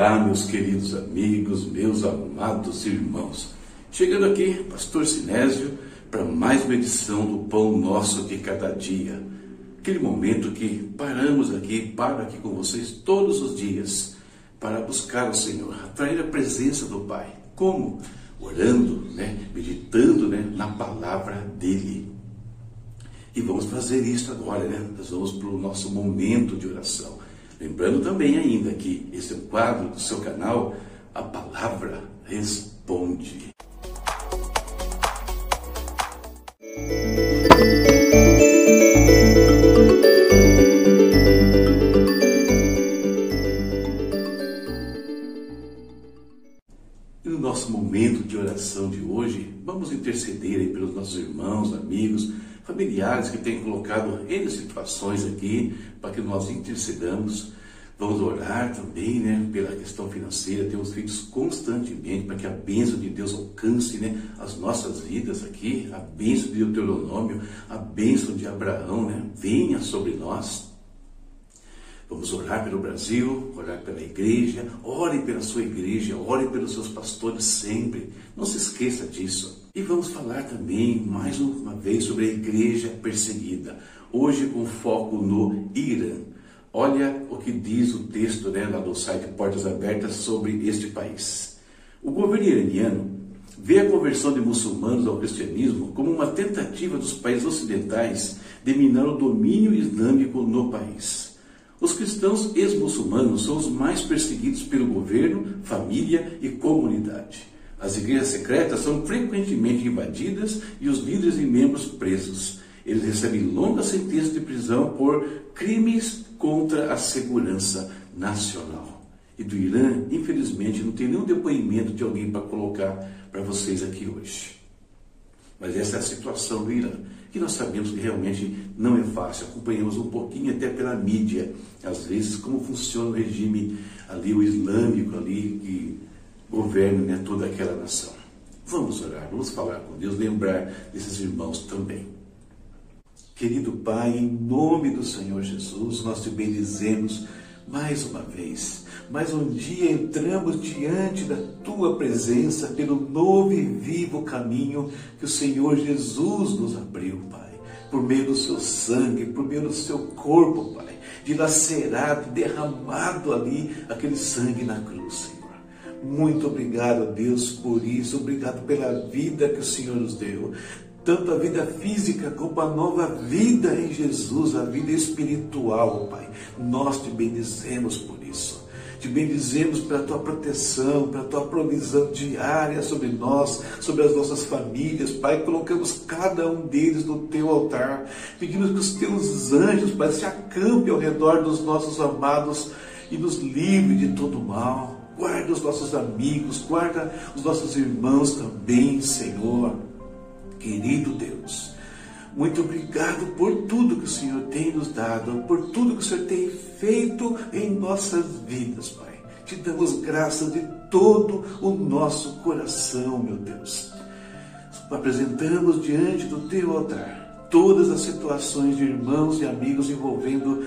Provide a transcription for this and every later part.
Olá, meus queridos amigos, meus amados irmãos. Chegando aqui, Pastor Sinésio, para mais uma edição do Pão Nosso de Cada Dia. Aquele momento que paramos aqui, paro aqui com vocês todos os dias para buscar o Senhor, atrair a presença do Pai. Como? Orando, né? meditando né? na palavra dEle. E vamos fazer isso agora, né? Nós vamos para o nosso momento de oração. Lembrando também ainda que esse é um quadro do seu canal, a palavra responde. oração de hoje, vamos interceder pelos nossos irmãos, amigos, familiares que têm colocado N situações aqui para que nós intercedamos. Vamos orar também né, pela questão financeira, temos feito constantemente para que a bênção de Deus alcance né, as nossas vidas aqui, a bênção de Deuteronômio, a bênção de Abraão né, venha sobre nós. Vamos orar pelo Brasil, orar pela igreja, ore pela sua igreja, ore pelos seus pastores sempre. Não se esqueça disso. E vamos falar também, mais uma vez, sobre a igreja perseguida. Hoje com foco no Irã. Olha o que diz o texto né, lá do site Portas Abertas sobre este país. O governo iraniano vê a conversão de muçulmanos ao cristianismo como uma tentativa dos países ocidentais de minar o domínio islâmico no país. Os cristãos ex-muçulmanos são os mais perseguidos pelo governo, família e comunidade. As igrejas secretas são frequentemente invadidas e os líderes e membros presos. Eles recebem longas sentenças de prisão por crimes contra a segurança nacional. E do Irã, infelizmente, não tem nenhum depoimento de alguém para colocar para vocês aqui hoje. Mas essa é a situação do Irã que nós sabemos que realmente não é fácil. Acompanhamos um pouquinho até pela mídia, às vezes, como funciona o regime ali, o islâmico ali, que governa né, toda aquela nação. Vamos orar, vamos falar com Deus, lembrar desses irmãos também. Querido Pai, em nome do Senhor Jesus, nós te bendizemos mais uma vez. Mais um dia entramos diante da tua presença pelo novo e vivo caminho que o Senhor Jesus nos abriu, Pai. Por meio do seu sangue, por meio do seu corpo, Pai. Dilacerado, derramado ali, aquele sangue na cruz, Senhor. Muito obrigado, Deus, por isso. Obrigado pela vida que o Senhor nos deu tanto a vida física como a nova vida em Jesus, a vida espiritual, Pai. Nós te bendizemos por isso. Te bendizemos pela tua proteção, pela tua provisão diária sobre nós, sobre as nossas famílias, Pai. Colocamos cada um deles no teu altar. Pedimos que os teus anjos, Pai, se acampem ao redor dos nossos amados e nos livre de todo mal. Guarda os nossos amigos, guarda os nossos irmãos também, Senhor. Querido Deus, muito obrigado por tudo que o Senhor tem nos dado, por tudo que o Senhor tem feito em nossas vidas, Pai. Te damos graças de todo o nosso coração, meu Deus. Apresentamos diante do teu altar todas as situações de irmãos e amigos envolvendo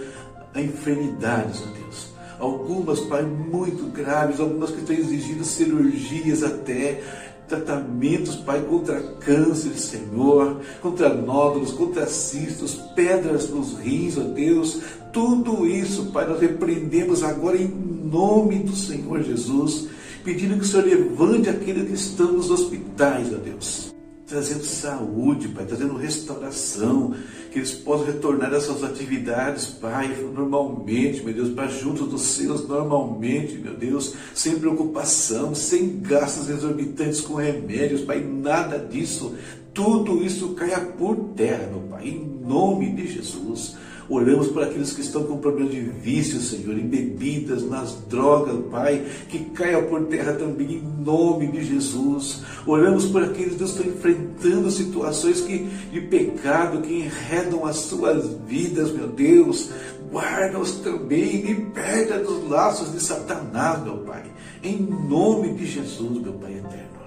enfermidades, ó Deus. Algumas, Pai, muito graves, algumas que estão exigindo cirurgias até, tratamentos, Pai, contra câncer, Senhor, contra nódulos, contra cistos, pedras nos rins, ó Deus, tudo isso, Pai, nós repreendemos agora em nome do Senhor Jesus, pedindo que o Senhor levante aqueles que estão nos hospitais, ó Deus trazendo saúde, Pai, trazendo restauração, que eles possam retornar às suas atividades, Pai, normalmente, meu Deus, para junto dos seus, normalmente, meu Deus, sem preocupação, sem gastos exorbitantes com remédios, Pai, nada disso, tudo isso caia por terra, meu Pai, em nome de Jesus. Oramos por aqueles que estão com problemas de vício, Senhor, em bebidas, nas drogas, Pai, que caia por terra também em nome de Jesus. Oramos por aqueles que estão enfrentando situações que, de pecado que enredam as suas vidas, meu Deus. Guarda-os também, liberta dos laços de Satanás, meu Pai. Em nome de Jesus, meu Pai eterno.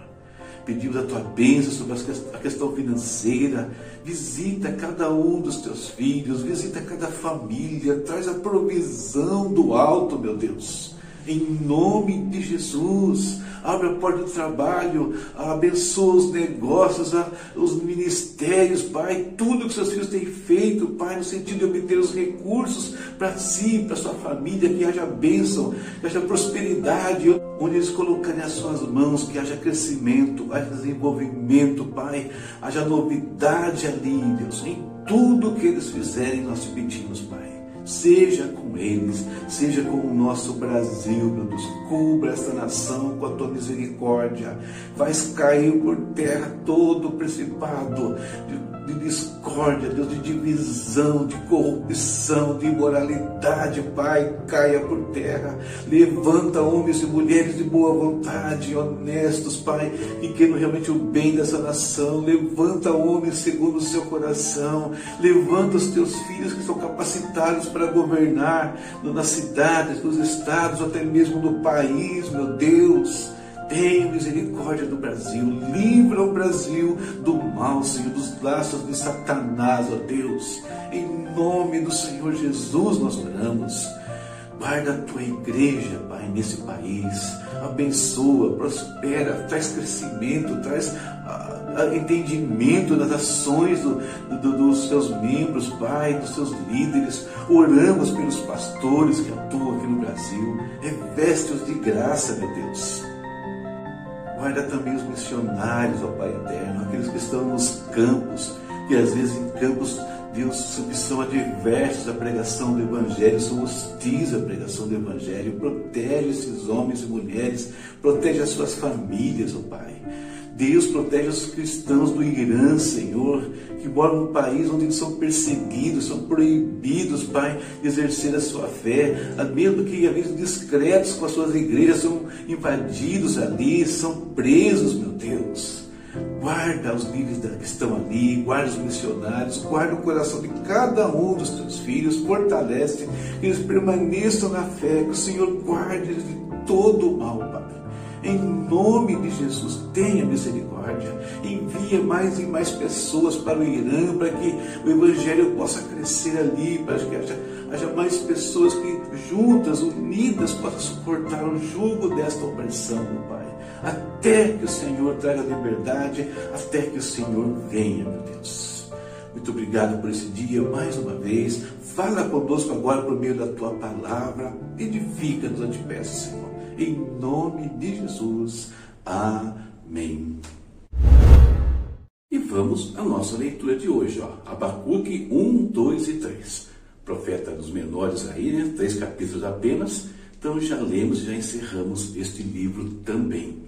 Pedimos a tua bênção sobre a questão financeira. Visita cada um dos teus filhos, visita cada família, traz a provisão do alto, meu Deus. Em nome de Jesus. Abre a porta do trabalho, abençoa os negócios, os ministérios, Pai, tudo que seus filhos têm feito, Pai, no sentido de obter os recursos para si, para sua família, que haja bênção, que haja prosperidade, onde eles colocarem as suas mãos, que haja crescimento, haja desenvolvimento, Pai, haja novidade ali, Deus, em tudo que eles fizerem, nós te pedimos, Pai. Seja com eles, seja com o nosso Brasil, meu Deus. Cubra esta nação com a tua misericórdia. Faz cair por terra todo o principado de de discórdia, Deus, de divisão, de corrupção, de imoralidade, Pai, caia por terra. Levanta homens e mulheres de boa vontade, honestos, Pai, que queiram realmente o bem dessa nação. Levanta homens segundo o seu coração. Levanta os teus filhos que são capacitados para governar nas cidades, nos estados, até mesmo no país, meu Deus. Tenha misericórdia do Brasil, livra o Brasil do mal, Senhor, dos laços de Satanás, ó Deus. Em nome do Senhor Jesus nós oramos. Guarda a tua igreja, Pai, nesse país. Abençoa, prospera, traz crescimento, traz uh, entendimento das ações do, do, dos seus membros, Pai, dos seus líderes. Oramos pelos pastores que atuam aqui no Brasil. Reveste-os de graça, meu Deus. Guarda também os missionários, ó Pai eterno, aqueles que estão nos campos, que às vezes em campos, Deus, são adversos à pregação do Evangelho, são hostis à pregação do Evangelho. Protege esses homens e mulheres, protege as suas famílias, ó Pai. Deus protege os cristãos do Irã, Senhor, que moram num país onde eles são perseguidos, são proibidos, Pai, de exercer a sua fé, mesmo que, às vezes, discretos com as suas igrejas, são invadidos ali, são presos, meu Deus. Guarda os líderes que estão ali, guarda os missionários, guarda o coração de cada um dos teus filhos, fortalece, que eles permaneçam na fé, que o Senhor guarde eles de todo o mal, Pai. Em nome de Jesus, tenha misericórdia. Envia mais e mais pessoas para o Irã, para que o Evangelho possa crescer ali, para que haja, haja mais pessoas que juntas, unidas, possam suportar o jugo desta opressão, meu Pai. Até que o Senhor traga liberdade, até que o Senhor venha, meu Deus. Muito obrigado por esse dia mais uma vez. Fala conosco agora por meio da tua palavra. Edifica-nos, eu te peço, Senhor em nome de Jesus. Amém. E vamos à nossa leitura de hoje, ó. Abacuque 1, 2 e 3. Profeta dos menores aí, né? Três capítulos apenas. Então já lemos e já encerramos este livro também.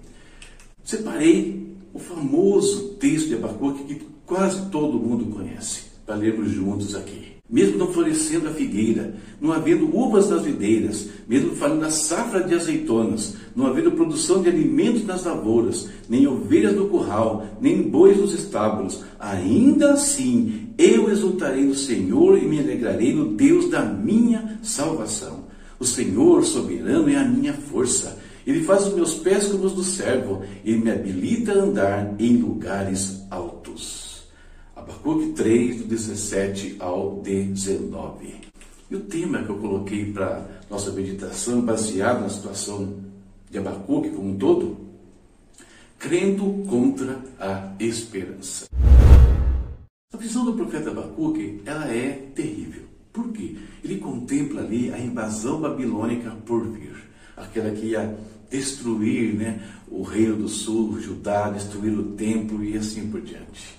Separei o famoso texto de Abacuque que quase todo mundo conhece, para lermos juntos aqui mesmo não florescendo a figueira, não havendo uvas nas videiras, mesmo falhando a safra de azeitonas, não havendo produção de alimentos nas lavouras, nem ovelhas no curral, nem bois nos estábulos, ainda assim eu exultarei no Senhor e me alegrarei no Deus da minha salvação. O Senhor soberano é a minha força. Ele faz os meus pés como os do servo, ele me habilita a andar em lugares altos. Abacuque 3, do 17 ao 19. E o tema que eu coloquei para nossa meditação, baseado na situação de Abacuque como um todo, crendo contra a esperança. A visão do profeta Abacuque, ela é terrível. Por quê? Ele contempla ali a invasão babilônica por vir, aquela que ia destruir né, o reino do sul, Judá, destruir o templo e assim por diante.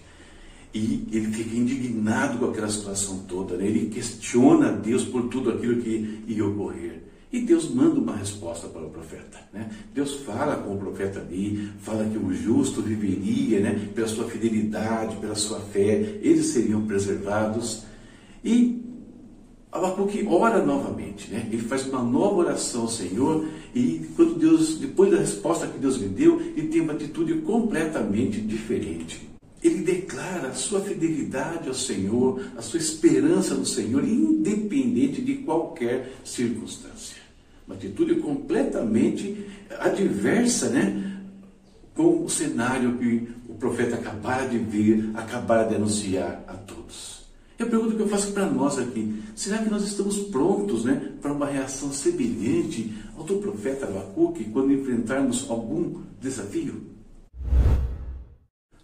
E ele fica indignado com aquela situação toda, né? ele questiona Deus por tudo aquilo que ia ocorrer. E Deus manda uma resposta para o profeta. Né? Deus fala com o profeta ali, fala que o justo viveria né? pela sua fidelidade, pela sua fé, eles seriam preservados. E Abacuque ora novamente, né? ele faz uma nova oração ao Senhor e quando Deus, depois da resposta que Deus lhe deu, ele tem uma atitude completamente diferente ele declara a sua fidelidade ao Senhor, a sua esperança no Senhor, independente de qualquer circunstância. Uma atitude completamente adversa, né? Com o cenário que o profeta acabara de ver, acabara de anunciar a todos. E a pergunta que eu faço para nós aqui: será que nós estamos prontos né, para uma reação semelhante ao do profeta Abacuque quando enfrentarmos algum desafio?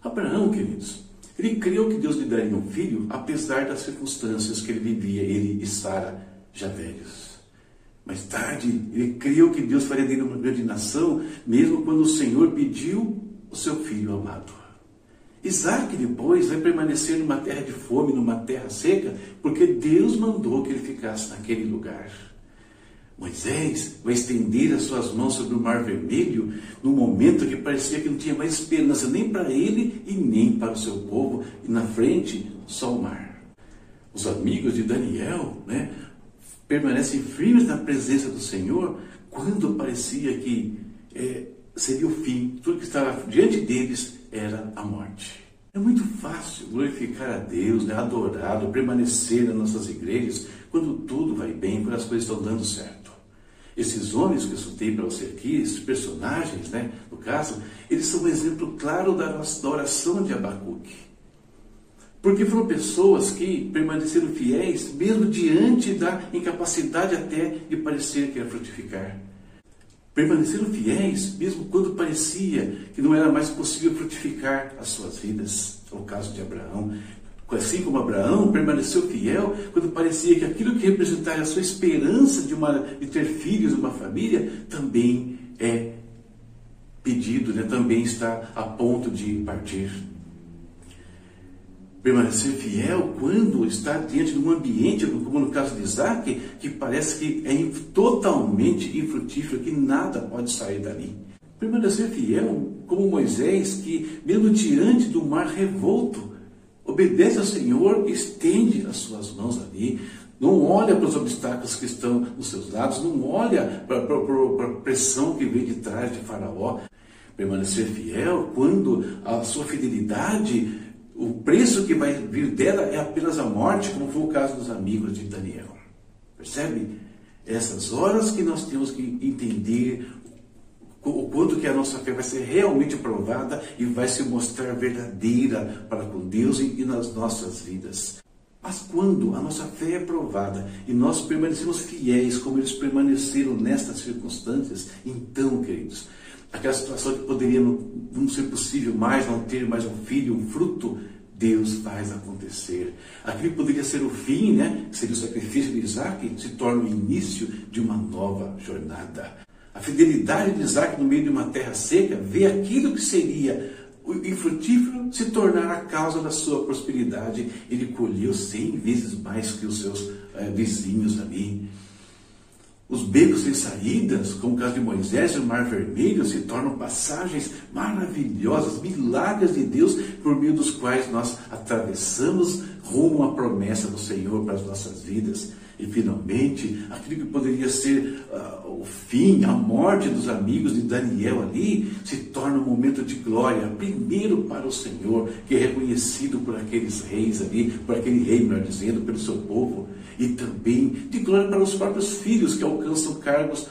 Abraão, queridos, ele creu que Deus lhe daria um filho, apesar das circunstâncias que ele vivia, ele e Sara, já velhos. Mais tarde, ele creu que Deus faria dele uma grande nação, mesmo quando o Senhor pediu o seu filho amado. Isaac depois vai permanecer numa terra de fome, numa terra seca, porque Deus mandou que ele ficasse naquele lugar. Moisés vai estender as suas mãos sobre o mar vermelho no momento que parecia que não tinha mais esperança nem para ele e nem para o seu povo, e na frente só o mar. Os amigos de Daniel né, permanecem firmes na presença do Senhor quando parecia que é, seria o fim, tudo que estava diante deles era a morte. É muito fácil glorificar a Deus, né, adorá-lo, permanecer nas nossas igrejas quando tudo vai bem, quando as coisas estão dando certo. Esses homens que eu citei para você aqui, esses personagens, né, no caso, eles são um exemplo claro da, oração de Abacuque. Porque foram pessoas que permaneceram fiéis, mesmo diante da incapacidade até de parecer que ia frutificar. Permaneceram fiéis, mesmo quando parecia que não era mais possível frutificar as suas vidas. É o caso de Abraão. Assim como Abraão permaneceu fiel quando parecia que aquilo que representava a sua esperança de, uma, de ter filhos, uma família, também é pedido, né? também está a ponto de partir. Permanecer fiel quando está diante de um ambiente, como no caso de Isaac, que parece que é totalmente infrutífero, que nada pode sair dali. Permanecer fiel como Moisés, que mesmo diante do mar revolto, obedece ao Senhor, estende as suas mãos ali, não olha para os obstáculos que estão nos seus lados, não olha para, a pressão que vem de trás de Faraó. Permanecer fiel quando a sua fidelidade, o preço que vai vir dela é apenas a morte, como foi o caso dos amigos de Daniel. Percebe? Essas horas que nós temos que entender o quanto que a nossa fé vai ser realmente provada e vai se mostrar verdadeira para com Deus e nas nossas vidas. Mas quando a nossa fé é provada e nós permanecemos fiéis como eles permaneceram nestas circunstâncias, então, queridos, aquela situação que poderia não, não ser possível mais, não ter mais um filho, um fruto, Deus faz acontecer. Aquilo que poderia ser o fim, né? seria o sacrifício de Isaac, se torna o início de uma nova jornada. A fidelidade de Isaac no meio de uma terra seca vê aquilo que seria infrutífero se tornar a causa da sua prosperidade. Ele colheu cem vezes mais que os seus é, vizinhos ali. Os becos sem saídas, como o caso de Moisés e o Mar Vermelho, se tornam passagens maravilhosas, milagres de Deus, por meio dos quais nós atravessamos rumo à promessa do Senhor para as nossas vidas. E finalmente, aquilo que poderia ser uh, o fim, a morte dos amigos de Daniel ali, se torna um momento de glória, primeiro para o Senhor, que é reconhecido por aqueles reis ali, por aquele rei, melhor dizendo, pelo seu povo, e também de glória para os próprios filhos que alcançam cargos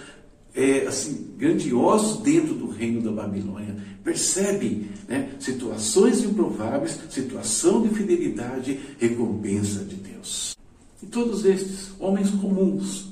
é, assim, grandiosos dentro do reino da Babilônia. Percebe né? situações improváveis, situação de fidelidade, recompensa de Deus. E todos estes homens comuns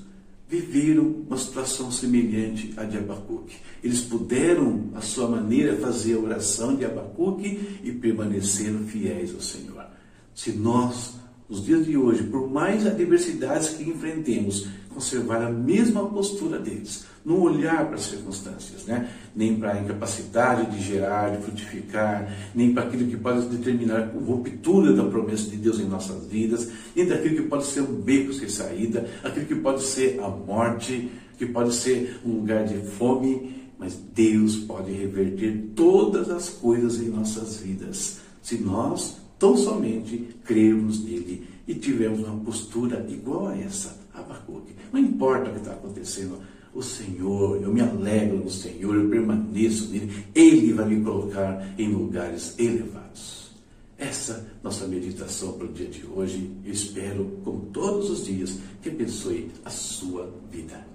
viveram uma situação semelhante à de Abacuque. Eles puderam, à sua maneira, fazer a oração de Abacuque e permaneceram fiéis ao Senhor. Se nós, nos dias de hoje, por mais adversidades que enfrentemos, conservar a mesma postura deles, não olhar para as circunstâncias, né? nem para a incapacidade de gerar, de frutificar, nem para aquilo que pode determinar a ruptura da promessa de Deus em nossas vidas, nem daquilo que pode ser um beco sem saída, aquilo que pode ser a morte, que pode ser um lugar de fome, mas Deus pode reverter todas as coisas em nossas vidas, se nós tão somente crermos nele e tivermos uma postura igual a essa, Abacuque. Não importa o que está acontecendo o Senhor, eu me alegro no Senhor, eu permaneço nele, Ele vai me colocar em lugares elevados. Essa nossa meditação para o dia de hoje, eu espero, como todos os dias, que abençoe a sua vida.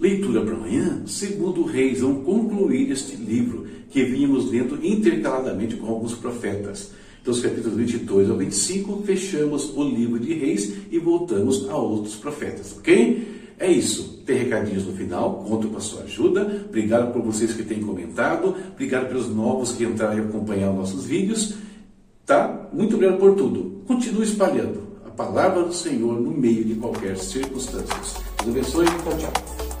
Leitura para amanhã, segundo Reis, vão concluir este livro que vínhamos lendo intercaladamente com alguns profetas. Então, os capítulos 22 ao 25, fechamos o livro de Reis e voltamos a outros profetas, ok? É isso. Tem recadinhos no final, conto com a sua ajuda. Obrigado por vocês que têm comentado. Obrigado pelos novos que entraram e acompanharam nossos vídeos. Tá? Muito obrigado por tudo. Continue espalhando a palavra do Senhor no meio de qualquer circunstância. Deus abençoe. Tchau, tchau.